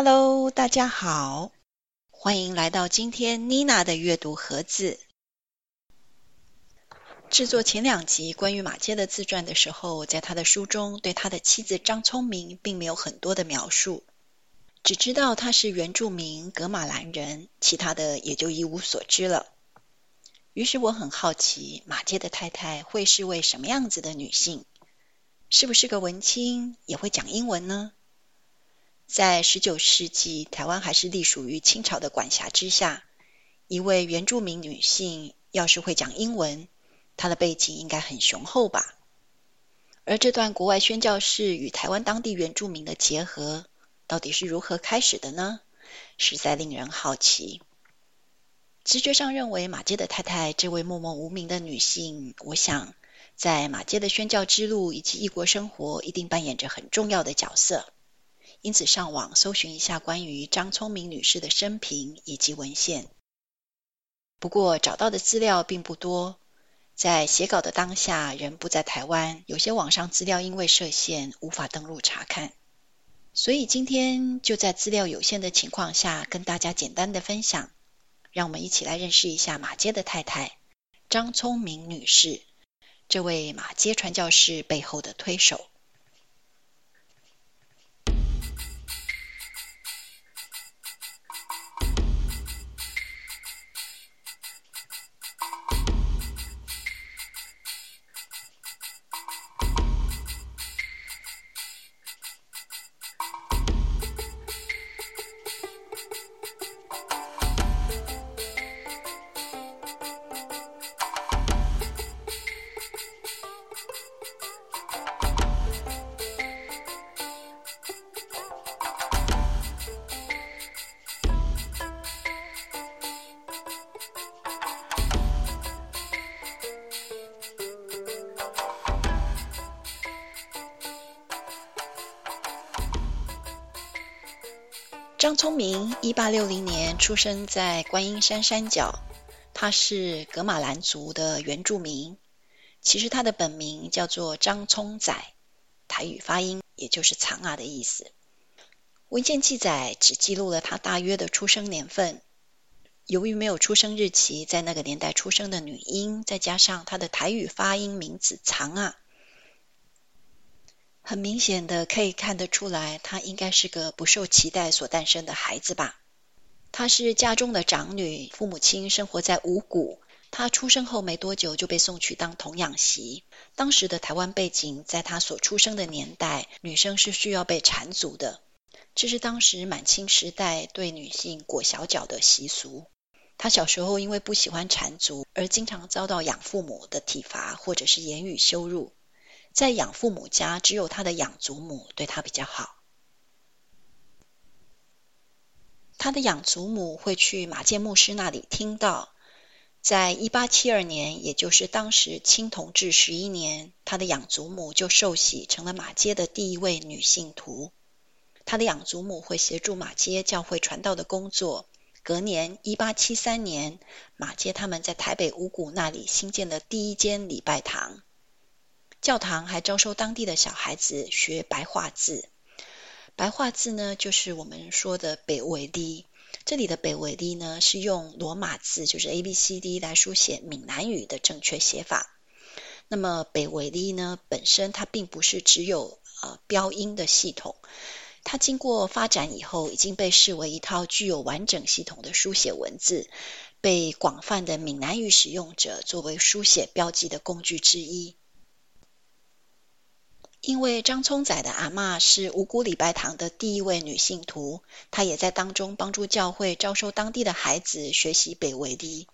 Hello，大家好，欢迎来到今天妮娜的阅读盒子。制作前两集关于马偕的自传的时候，在他的书中对他的妻子张聪明并没有很多的描述，只知道他是原住民格马兰人，其他的也就一无所知了。于是我很好奇，马偕的太太会是位什么样子的女性？是不是个文青，也会讲英文呢？在十九世纪，台湾还是隶属于清朝的管辖之下，一位原住民女性要是会讲英文，她的背景应该很雄厚吧？而这段国外宣教士与台湾当地原住民的结合，到底是如何开始的呢？实在令人好奇。直觉上认为，马偕的太太这位默默无名的女性，我想在马街的宣教之路以及异国生活，一定扮演着很重要的角色。因此，上网搜寻一下关于张聪明女士的生平以及文献。不过，找到的资料并不多。在写稿的当下，人不在台湾，有些网上资料因为设限，无法登录查看。所以今天就在资料有限的情况下，跟大家简单的分享。让我们一起来认识一下马街的太太张聪明女士，这位马街传教士背后的推手。张聪明，一八六零年出生在观音山山脚，他是噶玛兰族的原住民。其实他的本名叫做张聪仔，台语发音也就是“长啊”的意思。文献记载只记录了他大约的出生年份。由于没有出生日期，在那个年代出生的女婴，再加上他的台语发音名字“长啊”。很明显的可以看得出来，她应该是个不受期待所诞生的孩子吧。她是家中的长女，父母亲生活在五谷。她出生后没多久就被送去当童养媳。当时的台湾背景，在她所出生的年代，女生是需要被缠足的，这是当时满清时代对女性裹小脚的习俗。她小时候因为不喜欢缠足，而经常遭到养父母的体罚或者是言语羞辱。在养父母家，只有他的养祖母对他比较好。他的养祖母会去马偕牧师那里听到，在一八七二年，也就是当时清同治十一年，他的养祖母就受洗成了马街的第一位女信徒。他的养祖母会协助马街教会传道的工作。隔年一八七三年，马街他们在台北五股那里新建了第一间礼拜堂。教堂还招收当地的小孩子学白话字。白话字呢，就是我们说的白话字。这里的白话字呢，是用罗马字，就是 A B C D 来书写闽南语的正确写法。那么白话字呢，本身它并不是只有呃标音的系统，它经过发展以后，已经被视为一套具有完整系统的书写文字，被广泛的闽南语使用者作为书写标记的工具之一。因为张聪仔的阿嬷是五股礼拜堂的第一位女信徒，她也在当中帮助教会招收当地的孩子学习白话字。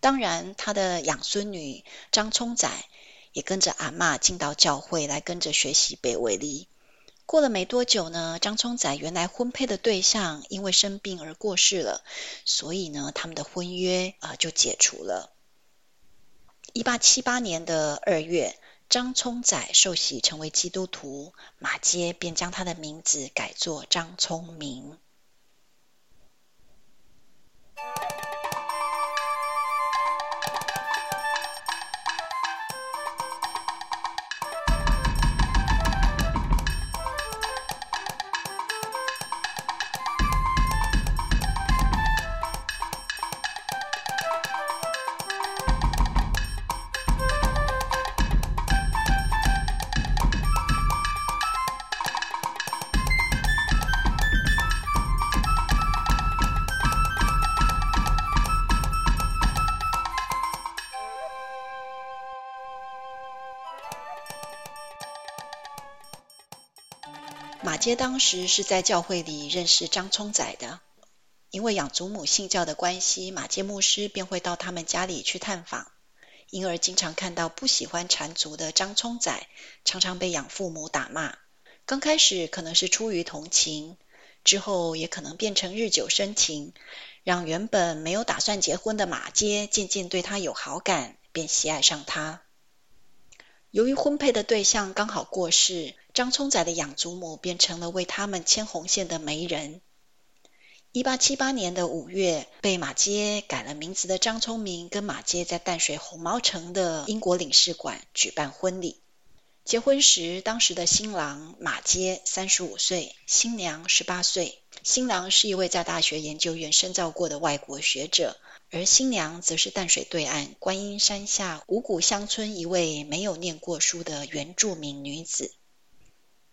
当然，她的养孙女张聪仔也跟着阿嬷进到教会来跟着学习白话字。过了没多久呢，张聪仔原来婚配的对象因为生病而过世了，所以呢，他们的婚约啊、就解除了。一八七八年的二月。张聪仔受洗成为基督徒，马街便将他的名字改作张聪明。马偕当时是在教会里认识张聪仔的，因为养祖母信教的关系，马杰牧师便会到他们家里去探访，因而经常看到不喜欢缠足的张聪仔，常常被养父母打骂。刚开始可能是出于同情，之后也可能变成日久生情，让原本没有打算结婚的马偕渐渐对他有好感，便喜爱上他。由于婚配的对象刚好过世，张聪仔的养祖母变成了为他们牵红线的媒人。一八七八年的五月，被马偕改了名字的张聪明跟马偕在淡水红毛城的英国领事馆举办婚礼。结婚时，当时的新郎马偕三十五岁，新娘十八岁。新郎是一位在大学研究院深造过的外国学者。而新娘则是淡水对岸观音山下五股乡村一位没有念过书的原住民女子。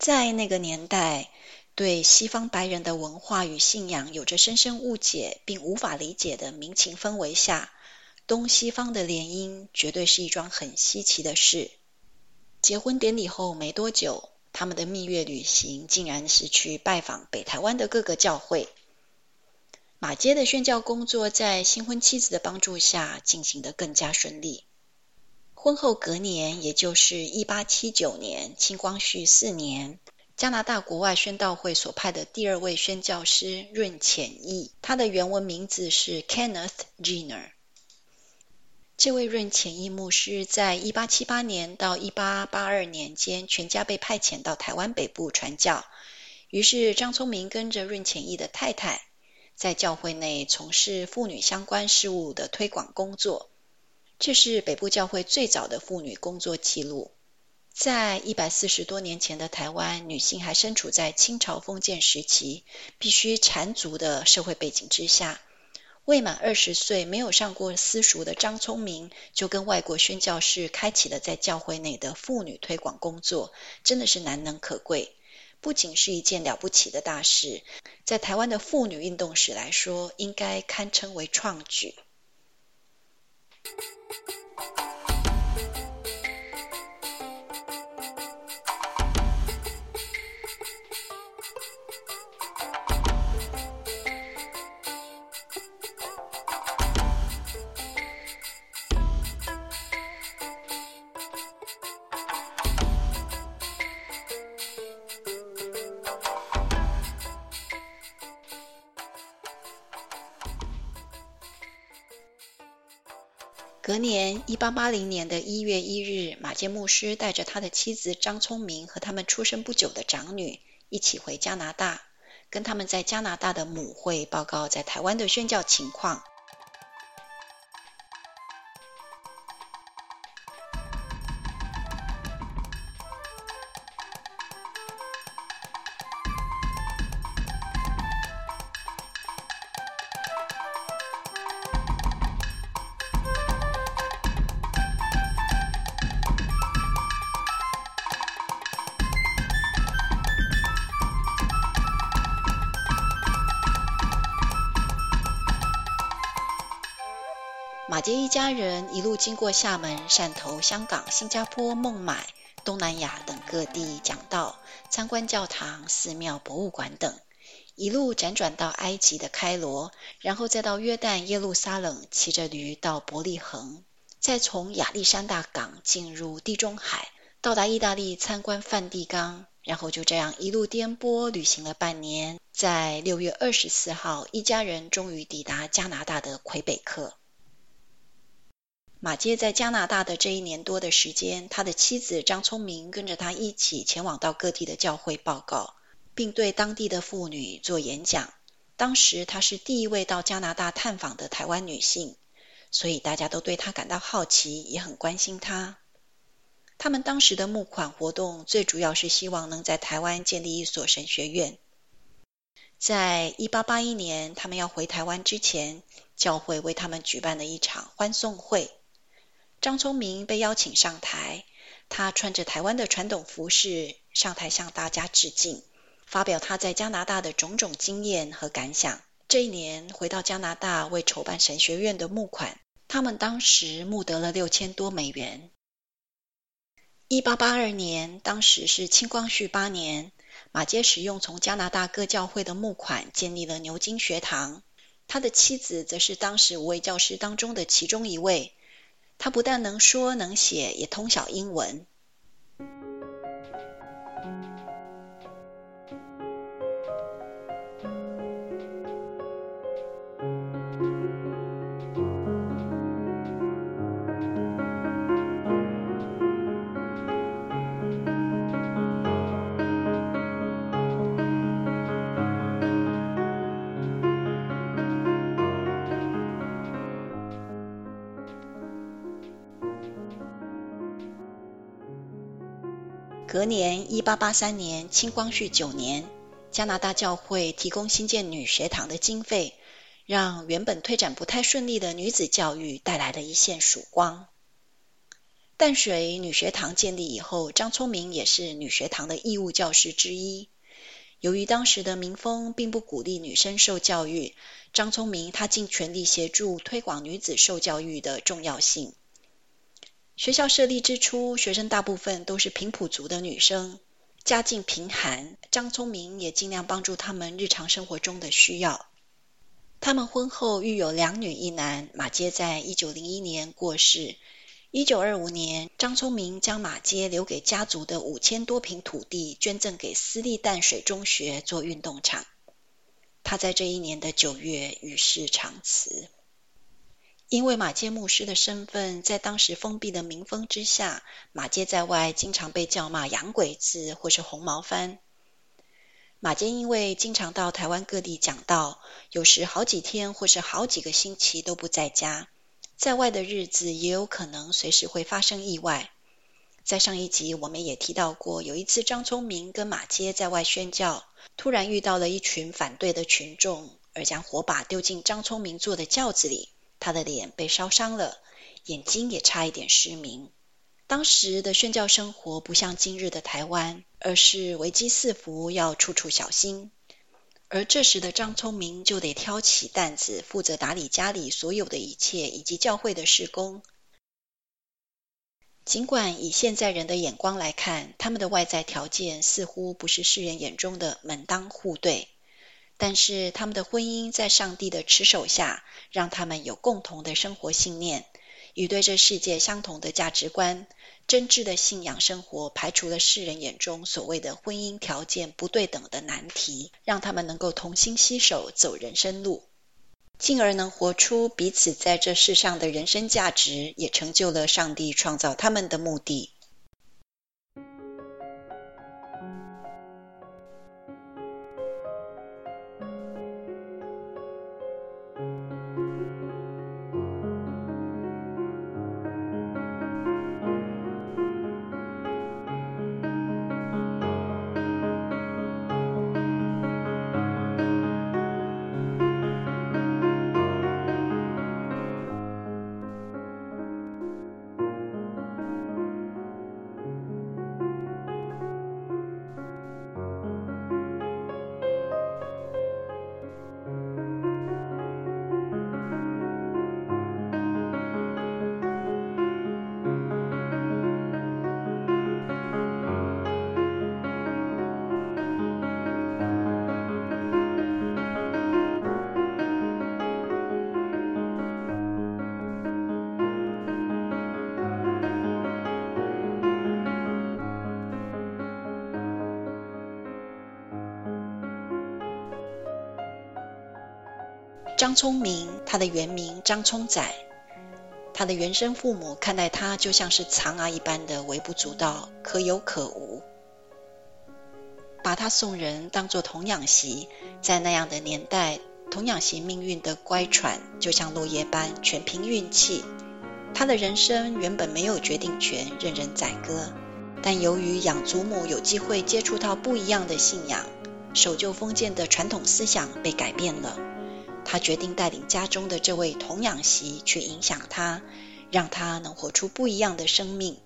在那个年代，对西方白人的文化与信仰有着深深误解并无法理解的民情氛围下，东西方的联姻绝对是一桩很稀奇的事。结婚典礼后没多久，他们的蜜月旅行竟然是去拜访北台湾的各个教会。马街的宣教工作在新婚妻子的帮助下进行得更加顺利。婚后隔年，也就是一八七九年，清光绪四年，加拿大国外宣道会所派的第二位宣教师润浅义，他的原文名字是 Kenneth Giner。这位润浅义牧师在一八七八年到一八八二年间，全家被派遣到台湾北部传教。于是张聪明跟着润浅义的太太。在教会内从事妇女相关事务的推广工作，这是北部教会最早的妇女工作记录。在一百四十多年前的台湾，女性还身处在清朝封建时期，必须缠足的社会背景之下。未满二十岁、没有上过私塾的张聪明，就跟外国宣教士开启了在教会内的妇女推广工作，真的是难能可贵。不仅是一件了不起的大事，在台湾的妇女运动史来说，应该堪称为创举。あっ。隔年，一八八零年的一月一日，马杰牧师带着他的妻子张聪明和他们出生不久的长女一起回加拿大，跟他们在加拿大的母会报告在台湾的宣教情况。马偕一家人一路经过厦门、汕头、香港、新加坡、孟买、东南亚等各地讲道、参观教堂、寺庙、博物馆等，一路辗转到埃及的开罗，然后再到约旦、耶路撒冷，骑着驴到伯利恒，再从亚历山大港进入地中海，到达意大利参观梵蒂冈，然后就这样一路颠簸旅行了半年，在六月二十四号，一家人终于抵达加拿大的魁北克。马偕在加拿大的这一年多的时间，他的妻子张聪明跟着他一起前往到各地的教会报告，并对当地的妇女做演讲。当时她是第一位到加拿大探访的台湾女性，所以大家都对她感到好奇，也很关心她。他们当时的募款活动最主要是希望能在台湾建立一所神学院。在一八八一年，他们要回台湾之前，教会为他们举办了一场欢送会。张聪明被邀请上台，他穿着台湾的传统服饰上台向大家致敬，发表他在加拿大的种种经验和感想。这一年回到加拿大为筹办神学院的募款，他们当时募得了六千多美元。一八八二年，当时是清光绪八年，马偕使用从加拿大各教会的募款，建立了牛津学堂。他的妻子则是当时五位教师当中的其中一位。他不但能说能写，也通晓英文。隔年，一八八三年，清光绪九年，加拿大教会提供新建女学堂的经费，让原本推展不太顺利的女子教育带来了一线曙光。淡水女学堂建立以后，张聪明也是女学堂的义务教师之一。由于当时的民风并不鼓励女生受教育，张聪明他尽全力协助推广女子受教育的重要性。学校设立之初，学生大部分都是平埔族的女生，家境贫寒。张聪明也尽量帮助他们日常生活中的需要。他们婚后育有两女一男。马偕在一九零一年过世。一九二五年，张聪明将马偕留给家族的五千多坪土地捐赠给私立淡水中学做运动场。他在这一年的九月与世长辞。因为马偕牧师的身份，在当时封闭的民风之下，马偕在外经常被叫骂“洋鬼子”或是“红毛番”。马偕因为经常到台湾各地讲道，有时好几天或是好几个星期都不在家，在外的日子也有可能随时会发生意外。在上一集我们也提到过，有一次张聪明跟马偕在外宣教，突然遇到了一群反对的群众，而将火把丢进张聪明坐的轿子里。他的脸被烧伤了，眼睛也差一点失明。当时的宣教生活不像今日的台湾，而是危机四伏，要处处小心。而这时的张聪明就得挑起担子，负责打理家里所有的一切，以及教会的事工。尽管以现在人的眼光来看，他们的外在条件似乎不是世人眼中的门当户对。但是他们的婚姻在上帝的持守下，让他们有共同的生活信念，与对这世界相同的价值观，真挚的信仰生活，排除了世人眼中所谓的婚姻条件不对等的难题，让他们能够同心携手走人生路，进而能活出彼此在这世上的人生价值，也成就了上帝创造他们的目的。张聪明，他的原名张聪仔，他的原生父母看待他就像是苍蝇一般的微不足道，可有可无，把他送人当作童养媳。在那样的年代，童养媳命运的乖舛就像落叶般，全凭运气。他的人生原本没有决定权，任人宰割。但由于养祖母有机会接触到不一样的信仰，守旧封建的传统思想被改变了。他决定带领家中的这位童养媳去影响他，让他能活出不一样的生命，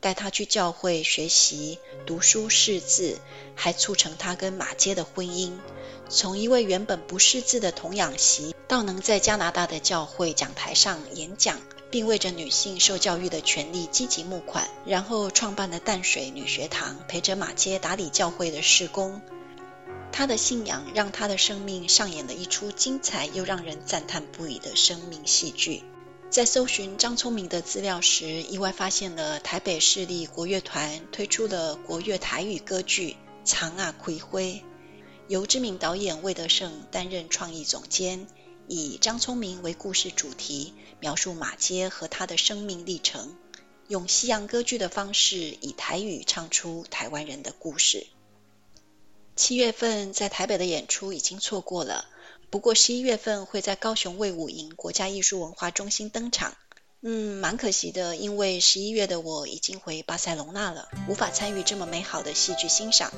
带他去教会学习读书识字，还促成他跟马街的婚姻。从一位原本不识字的童养媳，到能在加拿大的教会讲台上演讲，并为着女性受教育的权利积极募款，然后创办了淡水女学堂，陪着马街打理教会的事工。他的信仰让他的生命上演了一出精彩又让人赞叹不已的生命戏剧。在搜寻张聪明的资料时，意外发现了台北市立国乐团推出了国乐台语歌剧《长啊葵辉》，由知名导演魏德圣担任创意总监，以张聪明为故事主题，描述马街和他的生命历程，用西洋歌剧的方式以台语唱出台湾人的故事。七月份在台北的演出已经错过了。不过十一月份会在高雄卫武营国家艺术文化中心登场，嗯，蛮可惜的，因为十一月的我已经回巴塞隆纳了，无法参与这么美好的戏剧欣赏。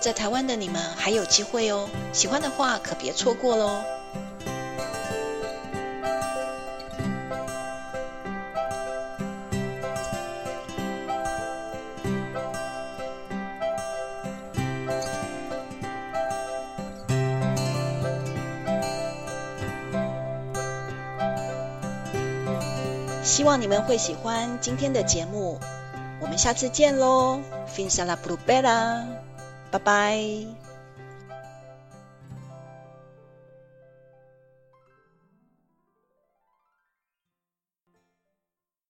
在台湾的你们还有机会哦，喜欢的话可别错过喽。希望你们会喜欢今天的节目，我们下次见喽 f i n s a l a b r u b e l a 拜拜。